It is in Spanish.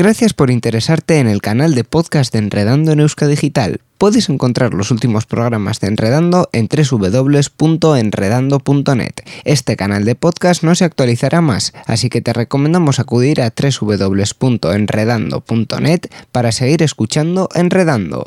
Gracias por interesarte en el canal de podcast de Enredando en Euska Digital. Puedes encontrar los últimos programas de Enredando en www.enredando.net. Este canal de podcast no se actualizará más, así que te recomendamos acudir a www.enredando.net para seguir escuchando Enredando.